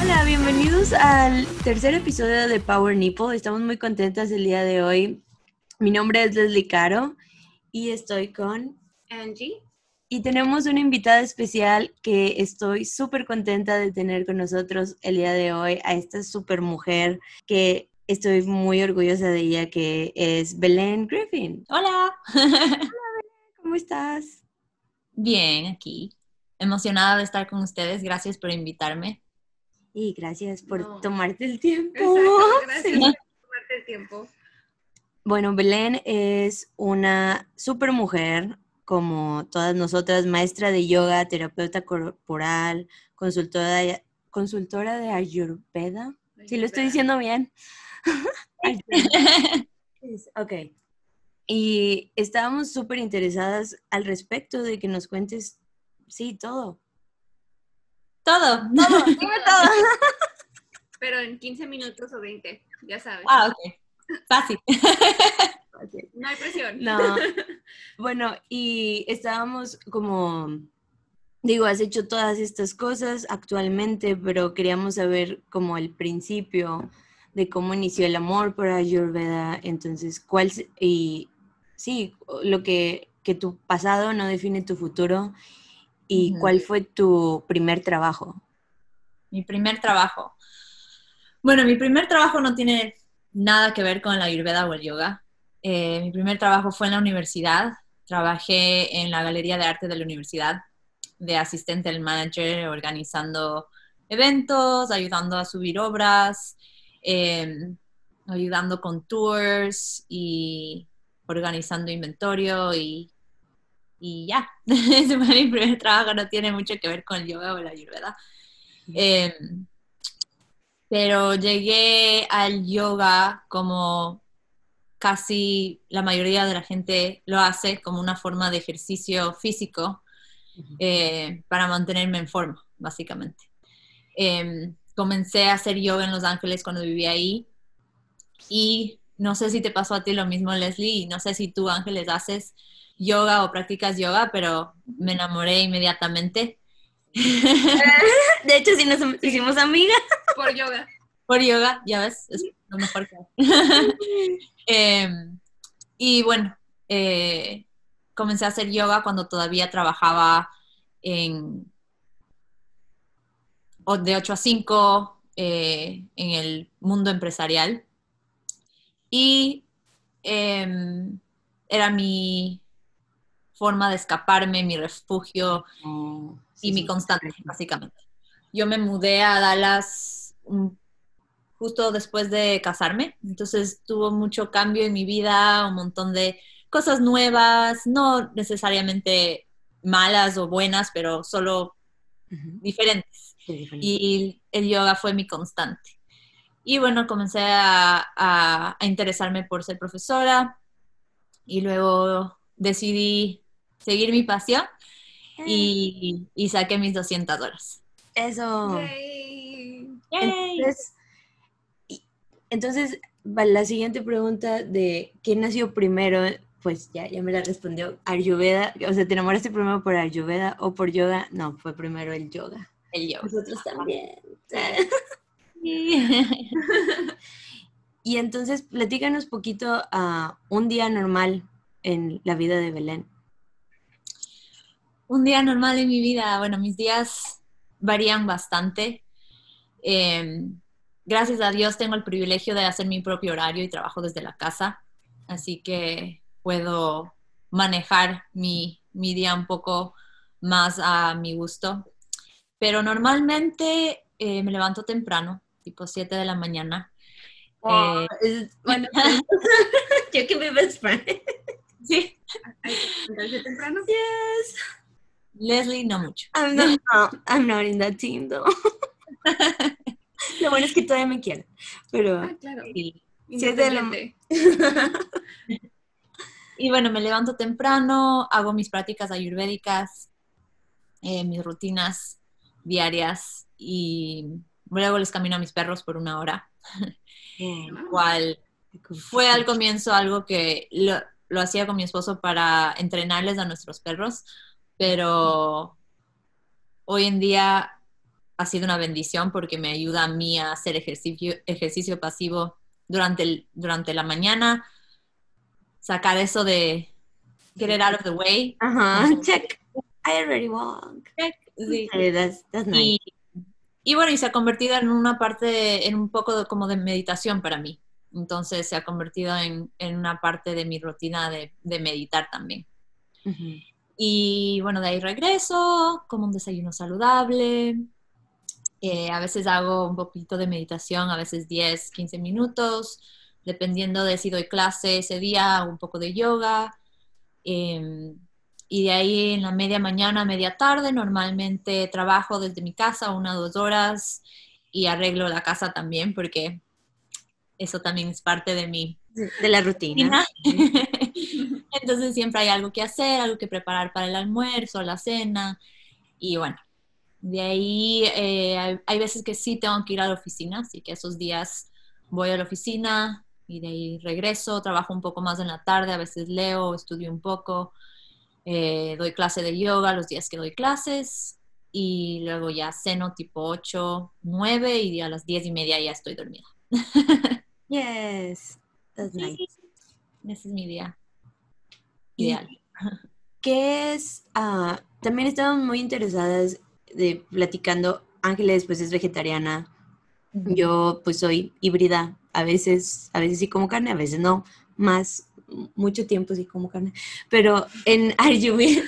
Hola, bienvenidos al tercer episodio de Power Nipple. Estamos muy contentas el día de hoy. Mi nombre es Leslie Caro y estoy con Angie. Y tenemos una invitada especial que estoy súper contenta de tener con nosotros el día de hoy, a esta súper mujer que estoy muy orgullosa de ella, que es Belén Griffin. Hola. Belén, ¿cómo estás? Bien, aquí. Emocionada de estar con ustedes. Gracias por invitarme. Y gracias por tomarte el tiempo. Exacto, gracias por tomarte el tiempo. Bueno, Belén es una súper mujer, como todas nosotras, maestra de yoga, terapeuta corporal, consultora de, consultora de Ayurveda. Si lo estoy diciendo bien. ok. Y estábamos súper interesadas al respecto de que nos cuentes, sí, todo. Todo. Todo, dime todo. Pero en 15 minutos o 20, ya sabes. Ah, ok. Fácil. No hay presión. No. Bueno, y estábamos como, digo, has hecho todas estas cosas actualmente, pero queríamos saber como el principio de cómo inició el amor por Ayurveda, entonces, cuál, y sí, lo que, que tu pasado no define tu futuro, y cuál fue tu primer trabajo. Mi primer trabajo. Bueno, mi primer trabajo no tiene nada que ver con la ayurveda o el yoga. Eh, mi primer trabajo fue en la universidad. Trabajé en la Galería de Arte de la universidad de asistente del manager, organizando eventos, ayudando a subir obras, eh, ayudando con tours y organizando inventario y, y ya. Ese fue mi primer trabajo, no tiene mucho que ver con el yoga o la ayurveda. Eh, pero llegué al yoga como casi la mayoría de la gente lo hace, como una forma de ejercicio físico eh, para mantenerme en forma, básicamente. Eh, comencé a hacer yoga en Los Ángeles cuando vivía ahí y no sé si te pasó a ti lo mismo, Leslie, y no sé si tú, Ángeles, haces yoga o practicas yoga, pero me enamoré inmediatamente. De hecho, sí nos hicimos amigas. Por yoga. por yoga, ya ves, es lo mejor que hay. Eh, y bueno, eh, comencé a hacer yoga cuando todavía trabajaba en de 8 a 5 eh, en el mundo empresarial. Y eh, era mi forma de escaparme, mi refugio, y mi constante, básicamente. Yo me mudé a Dallas um, justo después de casarme, entonces tuvo mucho cambio en mi vida, un montón de cosas nuevas, no necesariamente malas o buenas, pero solo Ujú. diferentes. Sí, diferente. Y el yoga fue mi constante. Y bueno, comencé a, a- a interesarme por ser profesora y luego decidí seguir mi pasión y, y saqué mis 200 horas. Eso. Yay. Entonces, y- entonces, la siguiente pregunta de ¿quién nació primero? Pues ya, ya me la respondió Ayurveda. O sea, ¿te enamoraste primero por Ayurveda o por yoga? No, fue primero el yoga. El yoga. Nosotros también. Y entonces, platícanos poquito a un día normal en la vida de Belén. Un día normal en mi vida, bueno, mis días varían bastante. Eh, gracias a Dios tengo el privilegio de hacer mi propio horario y trabajo desde la casa, así que puedo manejar mi, mi día un poco más a mi gusto. Pero normalmente eh, me levanto temprano, tipo 7 de la mañana. Eh, bueno, yo que mi best friend. sí, temprano. Yes. Leslie no mucho. I'm not, no, I'm not in that team, though. Lo bueno es que todavía me quieren, pero... Ah, claro. Y- Siete de la. Y bueno, me levanto temprano, hago mis prácticas ayurvédicas, eh, mis rutinas diarias y luego les camino a mis perros por una hora, cual fue al comienzo algo que lo, lo hacía con mi esposo para entrenarles a nuestros perros, pero hoy en día ha sido una bendición porque me ayuda a mí a hacer ejercicio, ejercicio pasivo durante, el, durante la mañana, sacar eso de get it out of the way. Ajá, check. I already walk. Check. Sí. Sí, that's, that's nice. Y, y bueno, y se ha convertido en una parte, en un poco de- como de meditación para mí. Entonces se ha convertido en, en una parte de mi rutina de, de meditar también. Ujú. Y bueno, de ahí regreso, como un desayuno saludable. Eh, a veces hago un poquito de meditación, a veces 10, 15 minutos, dependiendo de si doy clase ese día, un poco de yoga. Eh, y de ahí en la media mañana, media tarde, normalmente trabajo desde mi casa una o dos horas y arreglo la casa también porque eso también es parte de mi De la rutina. rutina. Entonces siempre hay algo que hacer, algo que preparar para el almuerzo, la cena. Y bueno, de ahí eh, hay, hay veces que sí tengo que ir a la oficina, así que esos días voy a la oficina y de ahí regreso, trabajo un poco más en la tarde, a veces leo, estudio un poco, eh, doy clase de yoga los días que doy clases y luego ya ceno tipo 8, 9 y a las 10 y media ya estoy dormida. Yes. That's Sí. nice. Ese es mi día ideal. ¿Qué es? ah, también estamos muy interesadas de platicando. Ángeles, pues es vegetariana. Yo, pues soy híbrida. A veces, a veces sí como carne, a veces no. Más, mucho tiempo sí como carne. Pero en Ayurveda,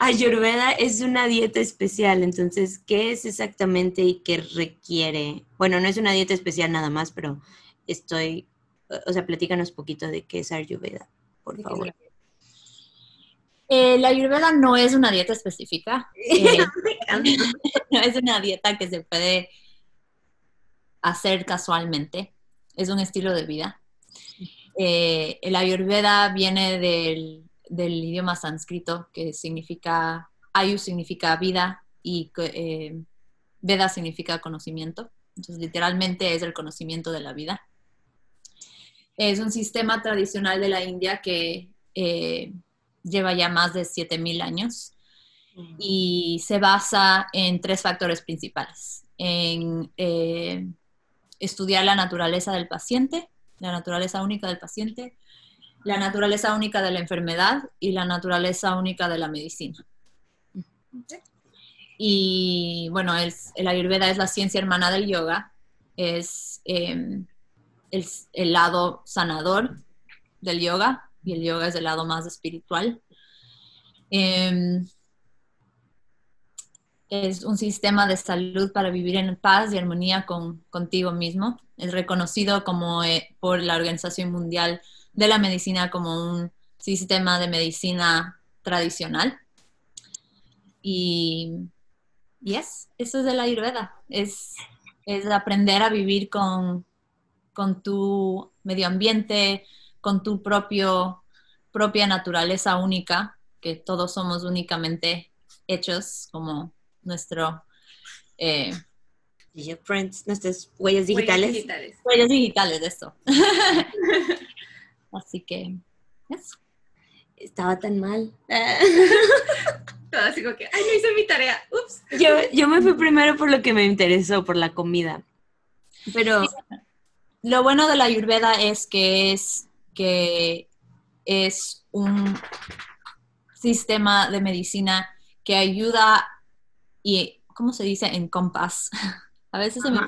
Ayurveda es una dieta especial. Entonces, ¿qué es exactamente y qué requiere? Bueno, no es una dieta especial nada más, pero estoy, o sea, platícanos poquito de qué es Ayurveda, por favor. Eh, la ayurveda no es una dieta específica, eh, no es una dieta que se puede hacer casualmente, es un estilo de vida. Eh, el ayurveda viene del, del idioma sánscrito que significa, ayu significa vida y eh, veda significa conocimiento, entonces literalmente es el conocimiento de la vida. Es un sistema tradicional de la India que eh, lleva ya más de 7.000 años y se basa en tres factores principales. En eh, estudiar la naturaleza del paciente, la naturaleza única del paciente, la naturaleza única de la enfermedad y la naturaleza única de la medicina. Y bueno, es, el ayurveda es la ciencia hermana del yoga, es eh, el, el lado sanador del yoga y el yoga es el lado más espiritual. Eh, es un sistema de salud para vivir en paz y armonía con, contigo mismo. Es reconocido como eh, por la Organización Mundial de la Medicina como un sistema de medicina tradicional. Y, y es, eso es de la Ayurveda. Es, es aprender a vivir con, con tu medio ambiente, con tu propio, propia naturaleza única, que todos somos únicamente hechos como nuestro eh, Friends, nuestras huellas digitales. Huellas digitales. huellas digitales de esto. Así que eso. Estaba tan mal. Todo así como que, ay, no hice mi tarea. Ups. yo, yo me fui primero por lo que me interesó, por la comida. Pero Lo bueno de la Ayurveda es que es que es un sistema de medicina que ayuda y, ¿cómo se dice? En compás. A veces se me,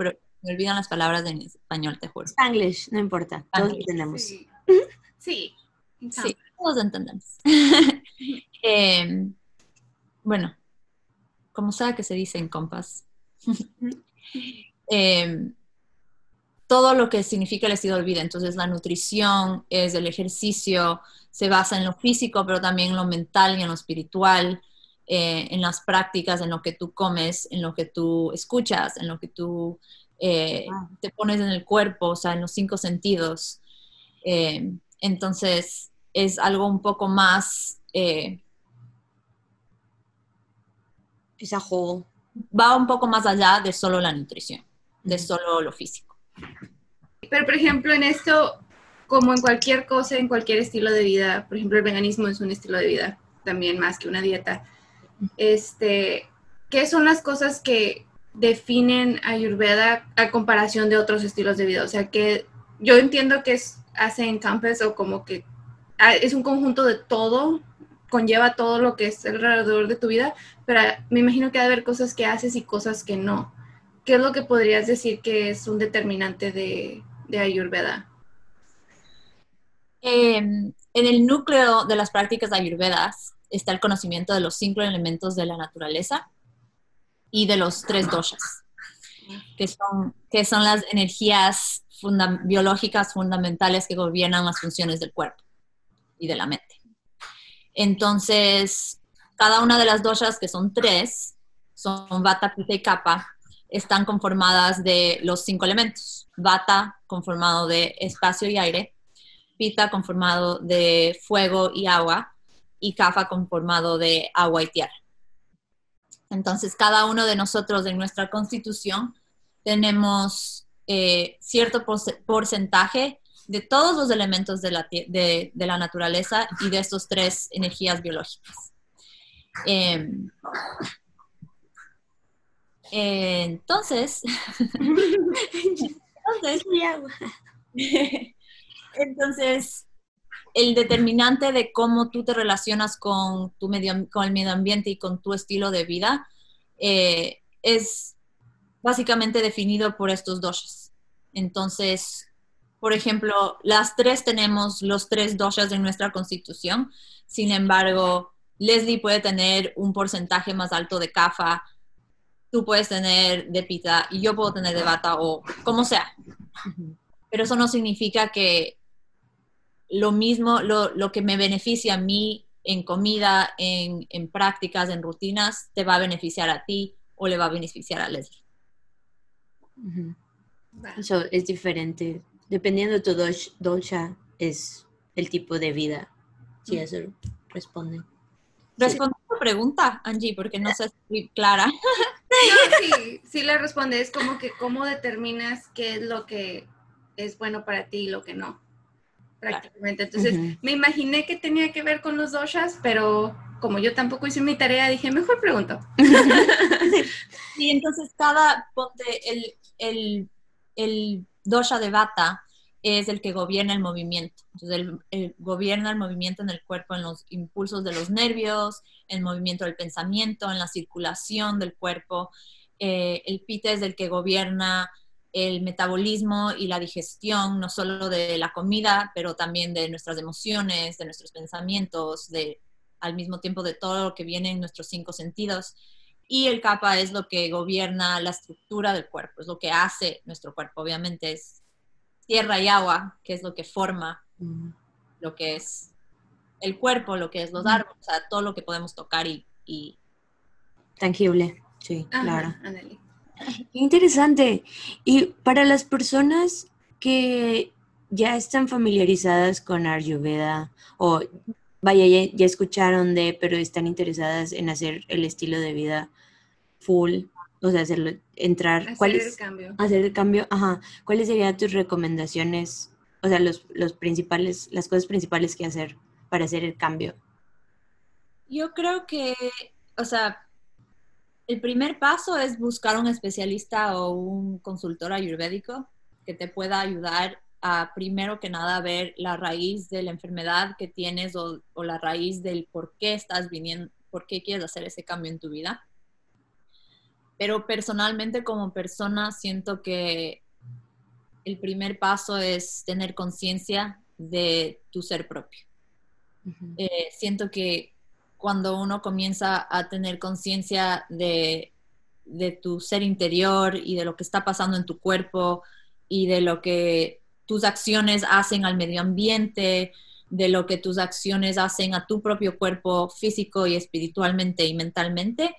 olvidan las palabras en español, te juro. Spanglish, no importa, todos entendemos. Sí. Sí. Sí, todos entendemos. Eh, bueno, como sea que se dice en compás. Eh, todo lo que significa el estilo de vida. Entonces, la nutrición es el ejercicio, se basa en lo físico, pero también en lo mental y en lo espiritual, eh, en las prácticas, en lo que tú comes, en lo que tú escuchas, en lo que tú eh, Wow. te pones en el cuerpo, o sea, en los cinco sentidos. Eh, entonces, es algo un poco más, va un poco más allá de solo la nutrición, de Ujú. solo lo físico. Pero, por ejemplo, en esto, como en cualquier cosa, en cualquier estilo de vida, por ejemplo, el veganismo es un estilo de vida también más que una dieta. Este, ¿qué son las cosas que definen Ayurveda a comparación de otros estilos de vida? O sea, que yo entiendo que es, hace encampes o como que ah, es un conjunto de todo, conlleva todo lo que es alrededor de tu vida, pero me imagino que debe haber cosas que haces y cosas que no. ¿Qué es lo que podrías decir que es un determinante de, de Ayurveda? Em, en el núcleo de las prácticas ayurvedas está el conocimiento de los cinco elementos de la naturaleza y de los tres doshas, que son, que son las energías biológicas fundamentales que gobiernan las funciones del cuerpo y de la mente. Entonces, cada una de las doshas, que son tres, son Vata, Pitta y Kapha, están conformadas de los cinco elementos. Vata, conformado de espacio y aire. Pita, conformado de fuego y agua. Y Kapha, conformado de agua y tierra. Entonces, cada uno de nosotros en nuestra constitución tenemos eh, cierto porcentaje de todos los elementos de la, de la naturaleza y de estos tres energías biológicas. Em, entonces, entonces, el determinante de cómo tú te relacionas con, tu medio, con el medio ambiente y con tu estilo de vida eh, es básicamente definido por estos doshas. Entonces, por ejemplo, las tres tenemos los tres doshas en nuestra constitución, sin embargo, Leslie puede tener un porcentaje más alto de CAFA, tú puedes tener de pita y yo puedo tener de bata o como sea. Pero eso no significa que lo mismo, lo, que me beneficia a mí en comida, en, prácticas, en rutinas, te va a beneficiar a ti o le va a beneficiar a Leslie. Eso es diferente. Dependiendo de tu dosha, es el tipo de vida. Si eso responde. Responde tu pregunta, Angie, porque no sé si clara. sí, sí le responde. Es como que cómo determinas qué es lo que es bueno para ti y lo que no. Prácticamente. Entonces, me imaginé que tenía que ver con los doshas, pero como yo tampoco hice mi tarea, dije, mejor pregunto. sí, entonces cada, ponte el, el, el dosha de bata es el que gobierna el movimiento. Entonces, el, gobierna el movimiento en el cuerpo, en los impulsos de los nervios, el movimiento del pensamiento, en la circulación del cuerpo. Eh, el pita es el que gobierna el metabolismo y la digestión, no solo de la comida, pero también de nuestras emociones, de nuestros pensamientos, de al mismo tiempo de todo lo que viene en nuestros cinco sentidos. Y el capa es lo que gobierna la estructura del cuerpo, es lo que hace nuestro cuerpo. Obviamente es tierra y agua, que es lo que forma mm. lo que es el cuerpo, lo que es los árboles, o sea, todo lo que podemos tocar y... Tangible, sí, claro. Interesante. Y para las personas que ya están familiarizadas con Ayurveda o vaya, ya, escucharon de, pero están interesadas en hacer el estilo de vida full, o sea, hacerlo, entrar. Hacer ¿cuál el cambio. Hacer el cambio, ajá. ¿Cuáles serían tus recomendaciones? O sea, los, los principales, las cosas principales que hacer para hacer el cambio. Yo creo que, o sea, el primer paso es buscar un especialista o un consultor ayurvédico que te pueda ayudar a, primero que nada, ver la raíz de la enfermedad que tienes o, o la raíz del por qué estás viniendo, por qué quieres hacer ese cambio en tu vida pero personalmente como persona siento que el primer paso es tener conciencia de tu ser propio. Eh, siento que cuando uno comienza a tener conciencia de, de tu ser interior y de lo que está pasando en tu cuerpo y de lo que tus acciones hacen al medio ambiente, de lo que tus acciones hacen a tu propio cuerpo físico y espiritualmente y mentalmente,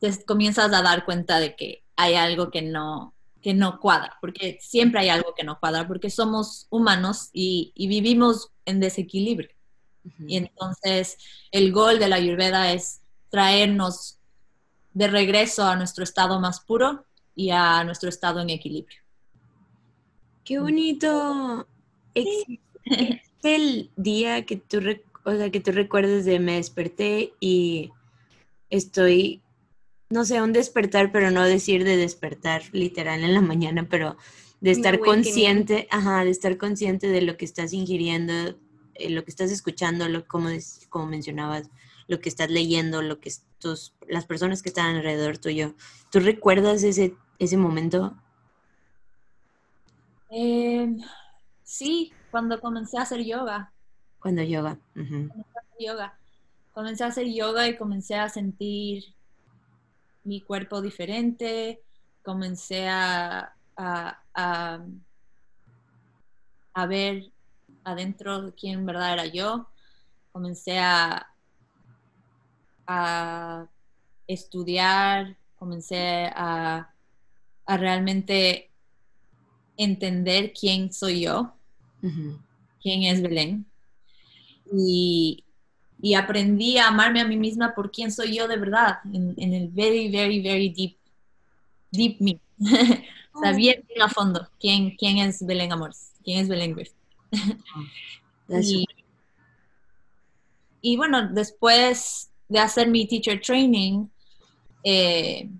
te comienzas a dar cuenta de que hay algo que no, que no cuadra, porque siempre hay algo que no cuadra, porque somos humanos y, vivimos en desequilibrio. Y entonces el gol de la Ayurveda es traernos de regreso a nuestro estado más puro y a nuestro estado en equilibrio. ¡Qué bonito! Sí. el día que tú, o sea, que tú recuerdes de me desperté y estoy no sé, un despertar, pero no decir de despertar literal en la mañana, pero de estar consciente, ajá, de estar consciente de lo que estás ingiriendo, eh, lo que estás escuchando, lo, como, mencionabas, lo que estás leyendo, lo que tus, las personas que están alrededor tuyo. ¿Tú recuerdas ese, ese momento? Eh, sí, cuando comencé a hacer yoga. Cuando yoga. Ujú. yoga. Comencé a hacer yoga y comencé a sentir mi cuerpo diferente, comencé a, a, a, a ver adentro de quién en verdad era yo, comencé a, a estudiar, comencé a, a realmente entender quién soy yo quién es Belén. Y, y aprendí a amarme a mí misma por quién soy yo de verdad, en, en el very, very, very deep, deep me. o sea, bien, bien a fondo, quién, quién es Belén Amores, quién es Belén Griffith. That's Y, y bueno, después de hacer mi teacher training, eh,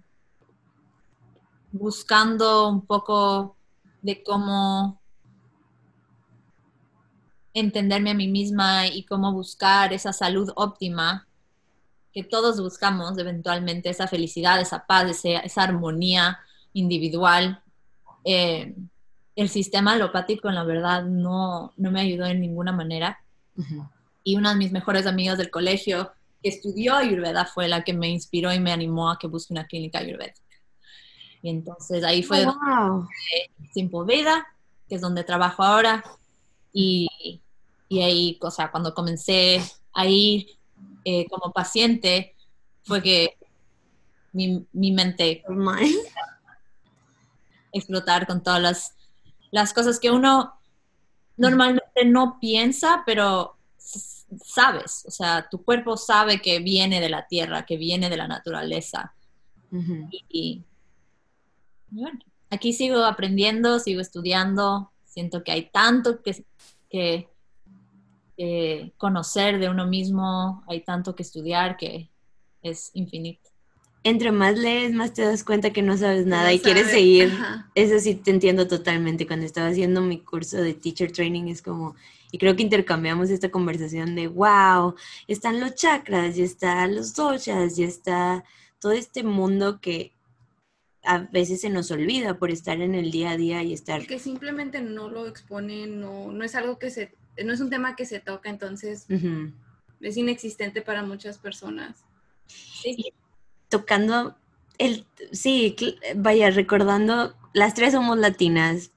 buscando un poco de cómo entenderme a mí misma y cómo buscar esa salud óptima que todos buscamos eventualmente, esa felicidad, esa paz, ese- esa armonía individual. Eh, el sistema alopático, en la verdad, no, no me ayudó en ninguna manera. Ujú. Y una de mis mejores amigas del colegio que estudió Ayurveda fue la que me inspiró y me animó a que busque una clínica ayurvédica. Y entonces ahí fue Oh, wow. Simple Veda, que es donde trabajo ahora. Y, y ahí, o sea, cuando comencé a ir eh, como paciente, fue que mi, mi mente Mine. explotar con todas las, las cosas que uno normalmente no piensa, pero sabes, o sea, tu cuerpo sabe que viene de la tierra, que viene de la naturaleza. Y, y bueno, aquí sigo aprendiendo, sigo estudiando, siento que hay tanto que, que, que conocer de uno mismo, hay tanto que estudiar que es infinito. Entre más lees, más te das cuenta que no sabes nada No y quieres seguir. Ajá. Eso sí te entiendo totalmente. Cuando estaba haciendo mi curso de teacher training es como, y creo que intercambiamos esta conversación de, wow, están los chakras, ya están los doshas, ya está todo este mundo que a veces se nos olvida por estar en el día a día y estar... Que simplemente no lo exponen, no, no es algo que se, no es un tema que se toca, entonces es inexistente para muchas personas. Sí, tocando el, sí, vaya, recordando, las tres somos latinas,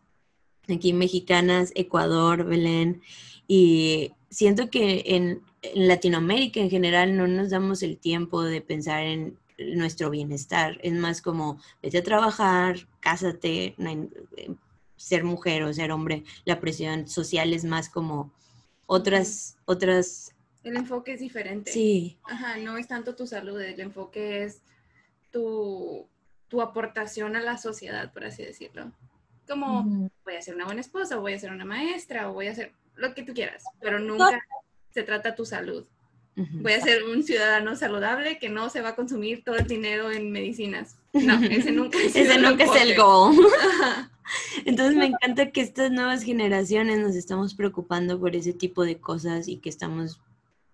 aquí mexicanas, Ecuador, Belén, y siento que en, en Latinoamérica en general no nos damos el tiempo de pensar en nuestro bienestar, es más como vete a trabajar, cásate, no hay- ser mujer o ser hombre, la presión social es más como otras, otras, El enfoque es diferente. sí, Ajá, no es tanto tu salud, el enfoque es tu, tu aportación a la sociedad, por así decirlo. Como Ujú. voy a ser una buena esposa, o voy a ser una maestra, o voy a ser lo que tú quieras, pero nunca se trata tu salud. Voy a ser un ciudadano saludable que no se va a consumir todo el dinero en medicinas. No, ese nunca sido Ese nunca es el goal. Ajá. Entonces me encanta que estas nuevas generaciones nos estamos preocupando por ese tipo de cosas y que estamos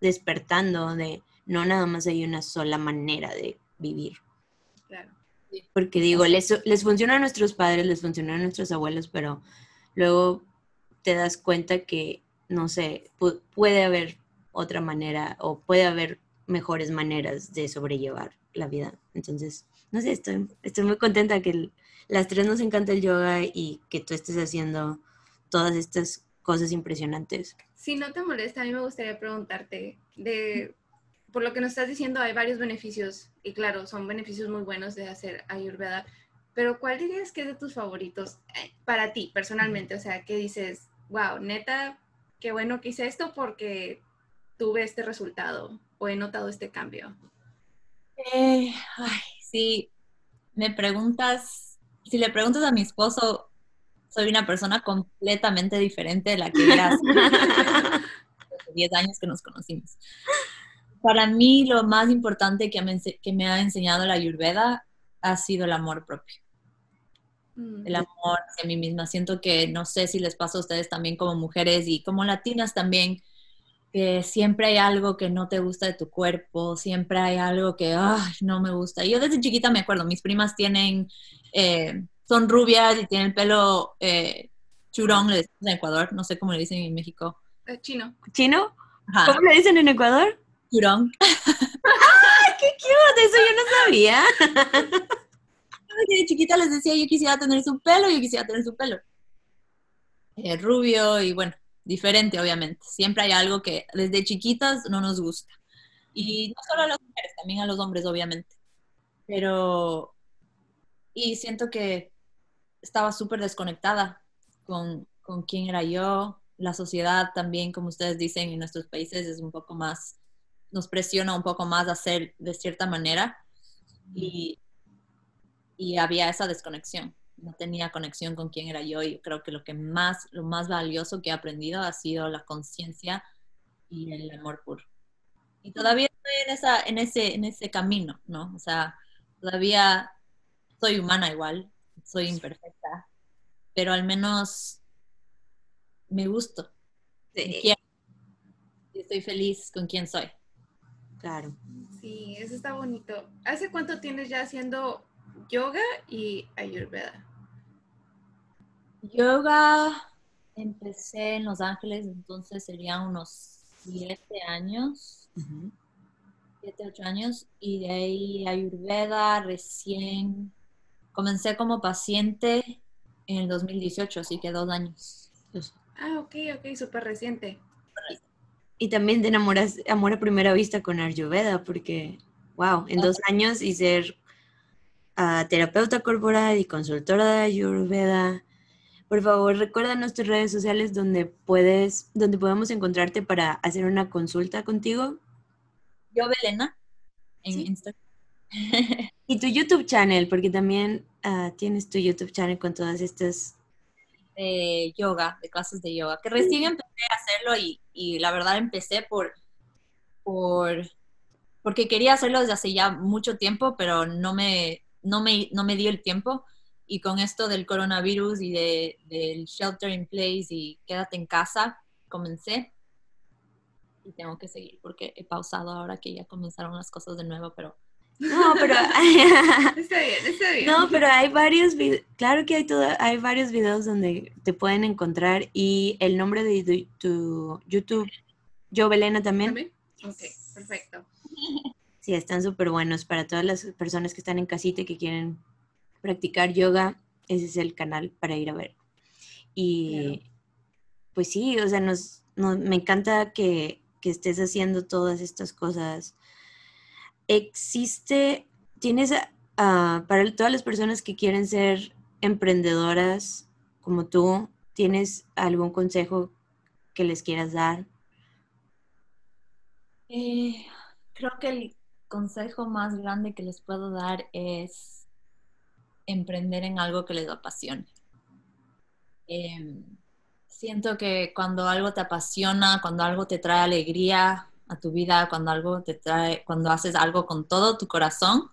despertando de no nada más hay una sola manera de vivir. Claro. Porque digo, les, les funciona a nuestros padres, les funciona a nuestros abuelos, pero luego te das cuenta que, no sé, pu- puede haber otra manera o puede haber mejores maneras de sobrellevar la vida. Entonces, no sé, estoy, estoy muy contenta que el- las tres nos encanta el yoga y que tú estés haciendo todas estas cosas impresionantes. Si no te molesta, a mí me gustaría preguntarte de por lo que nos estás diciendo hay varios beneficios y claro, son beneficios muy buenos de hacer ayurveda, pero ¿cuál dirías que es de tus favoritos eh, para ti personalmente? O sea, que dices, wow, neta, qué bueno que hice esto porque tuve este resultado o he notado este cambio. Eh, ay, si me preguntas, si le preguntas a mi esposo, soy una persona completamente diferente de la que era hace 10 años que nos conocimos. para mí lo más importante que me, que me ha enseñado la Ayurveda ha sido el amor propio. Mm. El amor hacia mí misma. Siento que no sé si les pasa a ustedes también como mujeres y como latinas también, que siempre hay algo que no te gusta de tu cuerpo, siempre hay algo que ay, no me gusta. Yo desde chiquita me acuerdo, mis primas tienen, eh, son rubias y tienen el pelo eh, churón, le decimos en Ecuador, no sé cómo le dicen en México. Eh, chino. ¿Chino? Ajá, ¿Cómo le dicen en Ecuador? churón. ¡Qué cute! Eso yo no sabía. de chiquita les decía yo quisiera tener su pelo, yo quisiera tener su pelo. Eh, rubio y bueno, diferente obviamente. Siempre hay algo que desde chiquitas no nos gusta. Y no solo a las mujeres, también a los hombres obviamente. Pero, y siento que estaba súper desconectada con, con quién era yo. La sociedad también, como ustedes dicen, en nuestros países es un poco más, nos presiona un poco más a hacer de cierta manera. Y, y había esa desconexión. No tenía conexión con quién era yo y creo que lo que más, lo más valioso que he aprendido ha sido la conciencia y el amor puro. Y todavía estoy en, esa, en, ese, en ese camino, ¿no? O sea, todavía soy humana igual, soy imperfecta, pero al menos me gusto. Sí, y estoy feliz con quien soy. claro. Sí, eso está bonito. ¿Hace cuánto tienes ya haciendo yoga y ayurveda? Yoga empecé en Los Ángeles, entonces serían unos siete años, siete, ocho años, y de ahí Ayurveda recién comencé como paciente en el 2018, así que dos años. Ah, ok, ok, súper reciente. Y también te enamoras, amor a primera vista con Ayurveda, porque, wow, en dos años y ser ah, terapeuta corporal y consultora de Ayurveda. Por favor, recuérdanos tus redes sociales donde puedes, donde podemos encontrarte para hacer una consulta contigo. Yo, Belena, en Sí. Instagram. Y tu YouTube channel, porque también ah, tienes tu YouTube channel con todas estas. de yoga, de clases de yoga, que recién empecé a hacerlo y, y la verdad empecé por, por, porque quería hacerlo desde hace ya mucho tiempo, pero no me, no me, no me dio el tiempo. Y con esto del coronavirus y de, del shelter in place y quédate en casa, comencé. Y tengo que seguir porque he pausado ahora que ya comenzaron las cosas de nuevo, pero No, pero Está bien, está bien. no, pero hay varios videos, claro que hay todo, hay varios videos donde te pueden encontrar y el nombre de tu, tu YouTube, yo Belena también. ¿También? Ok, perfecto. Sí, están súper buenos para todas las personas que están en casita y que quieren practicar yoga. Ese es el canal para ir a ver. Y pues sí, o sea, nos, nos- me encanta que, que estés haciendo todas estas cosas. Existe, tienes, para todas las personas que quieren ser emprendedoras como tú, ¿tienes algún consejo que les quieras dar? Eh, creo que el consejo más grande que les puedo dar es emprender en algo que les apasione. Em, siento que cuando algo te apasiona, cuando algo te trae alegría a tu vida, cuando algo te trae, cuando haces algo con todo tu corazón,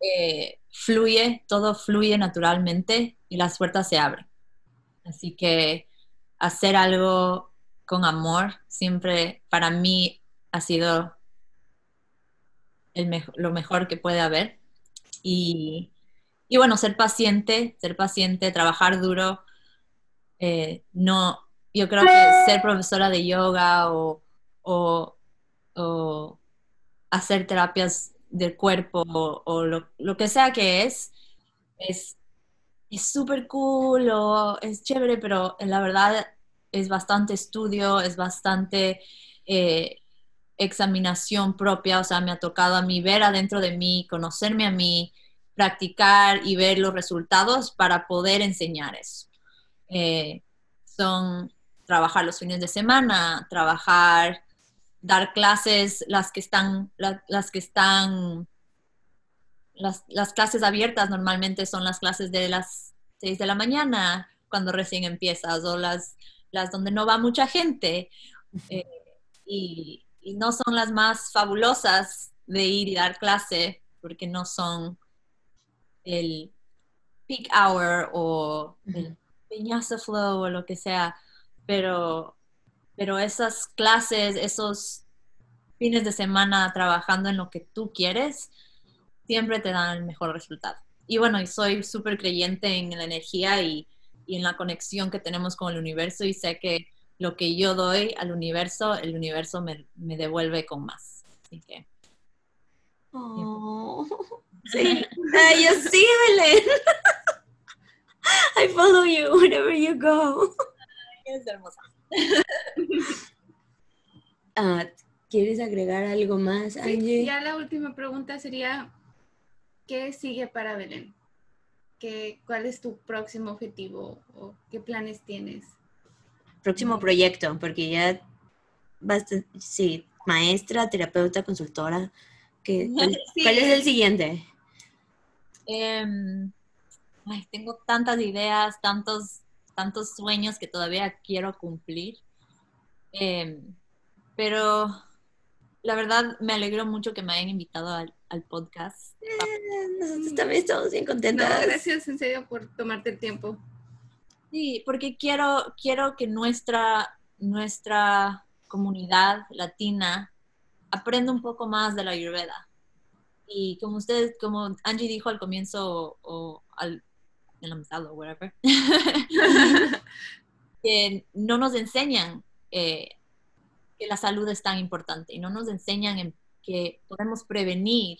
eh, fluye, todo fluye naturalmente y las puertas se abren. Así que hacer algo con amor siempre para mí ha sido el lo mejor que puede haber. Y, y bueno, ser paciente, ser paciente, trabajar duro. eh, no, yo creo que ser profesora de yoga o, o- hacer terapias del cuerpo o, lo, lo que sea que es, es súper cool o es chévere, pero la verdad es bastante estudio, es bastante eh, examinación propia, o sea, me ha tocado a mí ver adentro de mí, conocerme a mí, practicar y ver los resultados para poder enseñar eso. Eh, son trabajar los fines de semana, trabajar, dar clases, las que están, la- las que están las, las clases abiertas normalmente son las clases de las 6 de la mañana, cuando recién empiezas, o las, las donde no va mucha gente. Eh, y, y no son las más fabulosas de ir y dar clase porque no son el peak hour o el peñazo flow o lo que sea, pero, pero esas clases, esos fines de semana trabajando en lo que tú quieres, siempre te dan el mejor resultado. Y bueno, soy súper creyente en la energía y, y en la conexión que tenemos con el universo y sé que lo que yo doy al universo, el universo me, me devuelve con más. Así que. Oh, sí. Ay, yo sí, Belén. I follow you wherever you go. Es hermosa. Ah, ¿Quieres agregar algo más, Sí, Angie? ya la última pregunta sería, ¿qué sigue para Belén? ¿Qué, ¿Cuál es tu próximo objetivo o qué planes tienes? Próximo proyecto, porque ya basta, sí, maestra, terapeuta, consultora. ¿qué- cuál, Sí. cuál es el siguiente? Em, ay, tengo tantas ideas, tantos, tantos sueños que todavía quiero cumplir. Em, pero la verdad me alegro mucho que me hayan invitado al, al podcast. Eh, Nosotros también estamos bien No, contentas. gracias en serio por tomarte el tiempo. Sí, porque quiero, quiero que nuestra, nuestra comunidad latina aprenda un poco más de la Ayurveda. Y como ustedes, como Angie dijo al comienzo o al, en la mitad o whatever, que no nos enseñan eh, que la salud es tan importante y no nos enseñan en que podemos prevenir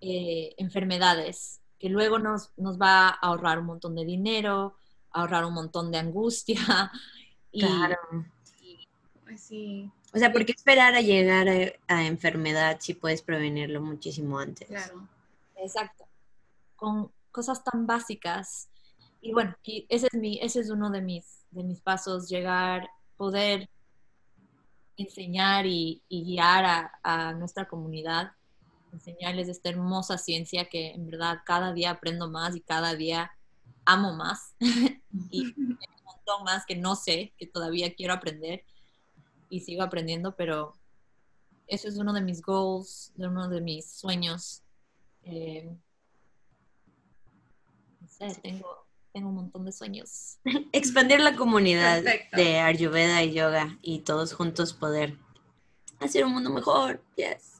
eh, enfermedades que luego nos, nos va a ahorrar un montón de dinero, ahorrar un montón de angustia. Y, Claro. Pues sí, O sea, ¿por qué esperar a llegar a, a enfermedad si puedes prevenirlo muchísimo antes? claro. Exacto. Con cosas tan básicas. Y bueno, y ese es mi, ese es uno de mis, de mis pasos, llegar, poder enseñar y, y guiar a, a nuestra comunidad, enseñarles esta hermosa ciencia que en verdad cada día aprendo más y cada día amo más. y hay un montón más que no sé, que todavía quiero aprender y sigo aprendiendo, pero eso es uno de mis goals, de uno de mis sueños. Eh, no sé, tengo, tengo un montón de sueños. Expandir la comunidad Perfecto. de Ayurveda y yoga y todos juntos poder hacer un mundo mejor. Yes.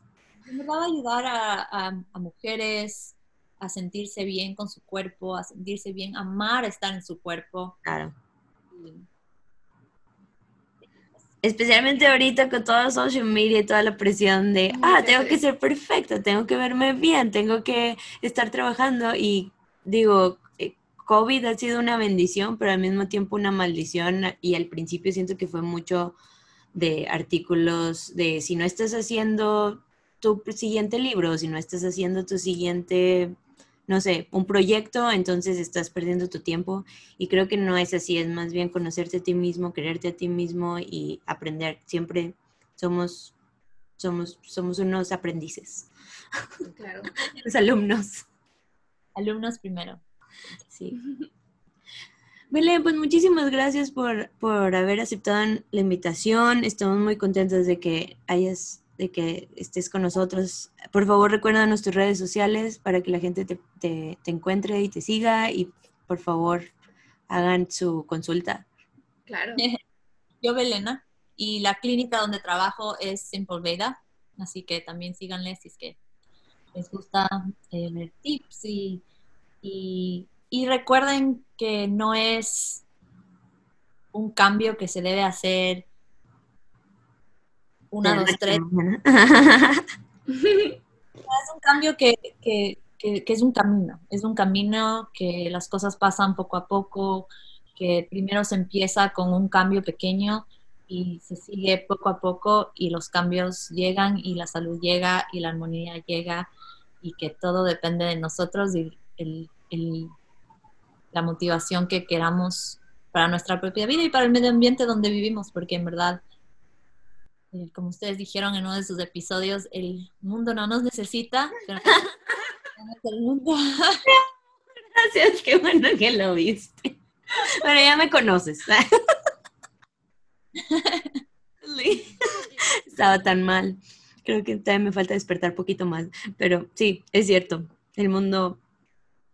En verdad ayudar a, a- a mujeres a sentirse bien con su cuerpo, a sentirse bien, amar estar en su cuerpo. Claro. Y- Especialmente ahorita con toda social media y toda la presión de, ah, tengo que ser perfecta, tengo que verme bien, tengo que estar trabajando y digo, eh, COVID ha sido una bendición, pero al mismo tiempo una maldición y al principio siento que fue mucho de artículos de si no estás haciendo tu siguiente libro, si no estás haciendo tu siguiente, no sé, un proyecto, entonces estás perdiendo tu tiempo. Y creo que no es así, es más bien conocerte a ti mismo, quererte a ti mismo y aprender. Siempre somos, somos, somos unos aprendices, Claro. los alumnos. Alumnos primero. Sí. Belén, pues muchísimas gracias por, por haber aceptado la invitación. Estamos muy contentos de que hayas, de que estés con nosotros. Por favor, recuerda nuestras redes sociales para que la gente te, te- te encuentre y te siga y por favor hagan su consulta. Claro. Yo, Belena, y la clínica donde trabajo es Simple Veda, así que también síganle si es que les gusta eh, ver tips y, y, y recuerden que no es un cambio que se debe hacer una, dos, tres. Es un cambio que, que- que- que es un camino, es un camino que las cosas pasan poco a poco, que primero se empieza con un cambio pequeño y se sigue poco a poco y los cambios llegan y la salud llega y la armonía llega y que todo depende de nosotros y el- el- la motivación que queramos para nuestra propia vida y para el medio ambiente donde vivimos, porque en verdad eh, como ustedes dijeron en uno de sus episodios, el mundo no nos necesita, pero el mundo. Gracias, qué bueno que lo viste. Pero ya me conoces. estaba tan mal. Creo que también me falta despertar poquito más, pero sí, es cierto, el mundo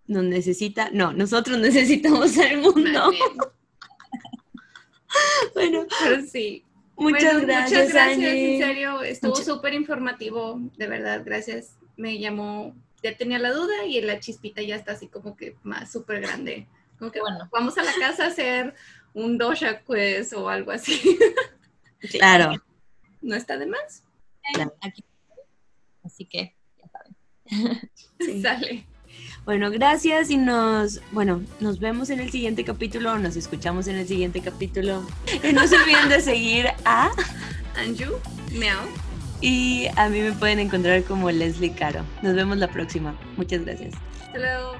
nos necesita, no, nosotros necesitamos al mundo. bueno, pero sí. Muchas gracias. Muchas gracias, en serio, estuvo súper informativo, de verdad, gracias. Me llamó, ya tenía la duda y la chispita ya está así como que más súper grande. Como que bueno, vamos a la casa a hacer un dosha quiz o algo así. Claro. No está de más. Así que, ya saben. Sale. Bueno, gracias y nos, bueno, nos vemos en el siguiente capítulo, nos escuchamos en el siguiente capítulo. Y no se olviden de seguir a Anju, Meow. Y a mí me pueden encontrar como Leslie Caro. Nos vemos la próxima. Muchas gracias. Hasta luego.